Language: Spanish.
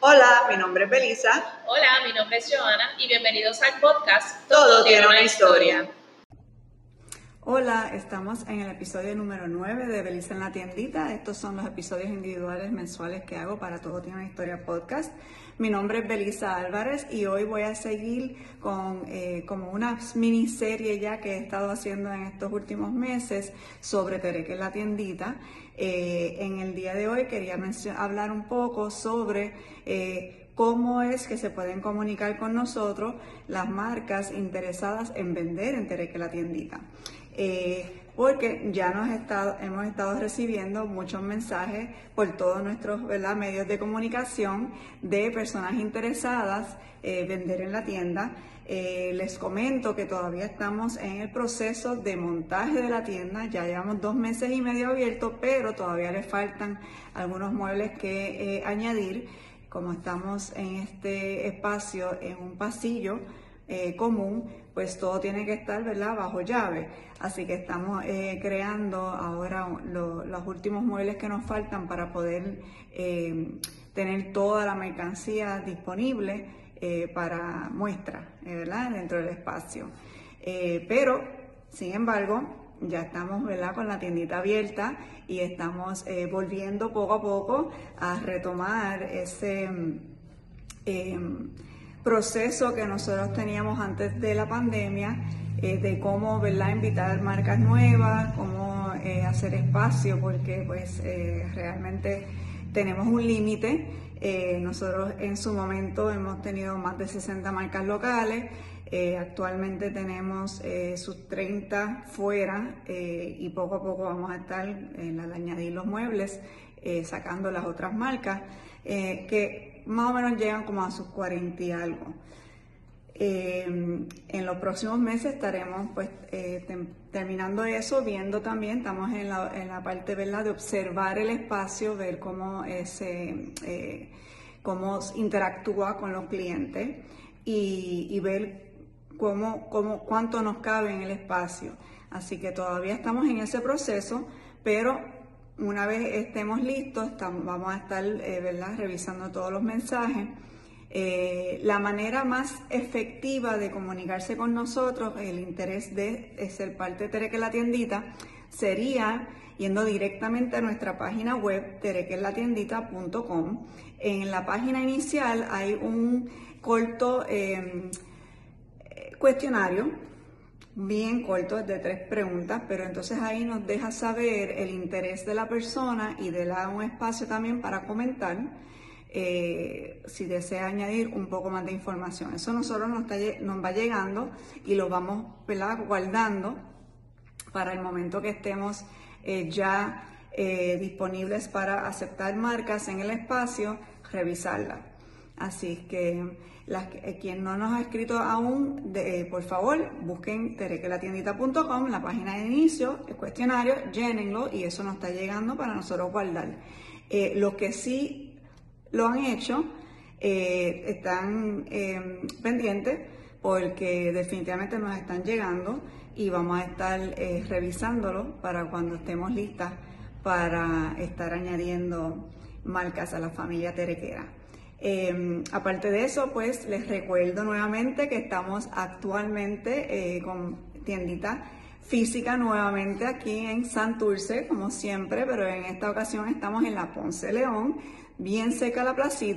Hola, mi nombre es Belisa. Hola, mi nombre es Joana y bienvenidos al podcast Todo tiene una historia. Hola, estamos en el episodio número 9 de Belisa en la tiendita. Estos son los episodios individuales mensuales que hago para Todo tiene una historia podcast. Mi nombre es Belisa Álvarez y hoy voy a seguir con eh, como una miniserie ya que he estado haciendo en estos últimos meses sobre Tereque en la tiendita. Eh, en el día de hoy quería hablar un poco sobre eh, cómo es que se pueden comunicar con nosotros las marcas interesadas en vender en Tereque la tiendita. Eh, porque ya nos hemos estado recibiendo muchos mensajes por todos nuestros medios de comunicación de personas interesadas eh, vender en la tienda. Eh, les comento que todavía estamos en el proceso de montaje de la tienda, ya llevamos dos meses y medio abierto, pero todavía le faltan algunos muebles que añadir. Como estamos en este espacio, en un pasillo, eh, común, pues todo tiene que estar ¿verdad? bajo llave. Así que estamos eh, creando ahora los últimos muebles que nos faltan para poder eh, tener toda la mercancía disponible para muestra ¿verdad? dentro del espacio. pero, sin embargo, ya estamos ¿verdad? con la tiendita abierta y estamos volviendo poco a poco a retomar ese proceso que nosotros teníamos antes de la pandemia, eh, de cómo ¿verdad? invitar marcas nuevas, cómo eh, hacer espacio, porque pues eh, realmente tenemos un límite. nosotros en su momento hemos tenido más de 60 marcas locales, actualmente tenemos sus 30 fuera y poco a poco vamos a estar, al añadir los muebles, sacando las otras marcas, que más o menos llegan como a sus 40 y algo. Eh, en los próximos meses estaremos pues eh, terminando eso, viendo también, estamos en la, en la parte ¿verdad? de observar el espacio, ver cómo, ese, eh, cómo interactúa con los clientes y, y ver cómo, cómo, cuánto nos cabe en el espacio. Así que todavía estamos en ese proceso, pero una vez estemos listos, vamos a estar eh, revisando todos los mensajes. Eh, la manera más efectiva de comunicarse con nosotros, el interés de ser parte de Tereque la Tiendita, sería yendo directamente a nuestra página web, terequelatiendita.com. En la página inicial hay un corto eh, cuestionario bien corto, de tres preguntas, pero entonces ahí nos deja saber el interés de la persona y de da un espacio también para comentar eh, si desea añadir un poco más de información. Eso nosotros nos, nos va llegando y lo vamos guardando para el momento que estemos eh, ya eh, disponibles para aceptar marcas en el espacio, revisarla. Así que eh, quien no nos ha escrito aún, eh, por favor, busquen terequelatiendita.com, la página de inicio, el cuestionario, llénenlo y eso nos está llegando para nosotros guardar. Eh, los que sí lo han hecho están em, pendientes porque definitivamente nos están llegando y vamos a estar revisándolo para cuando estemos listas para estar añadiendo marcas a la familia terequera. Em, aparte de eso, pues les recuerdo nuevamente que estamos actualmente eh, con tiendita física nuevamente aquí en Santurce, como siempre, pero en esta ocasión estamos en la Ponce León, bien de la placita.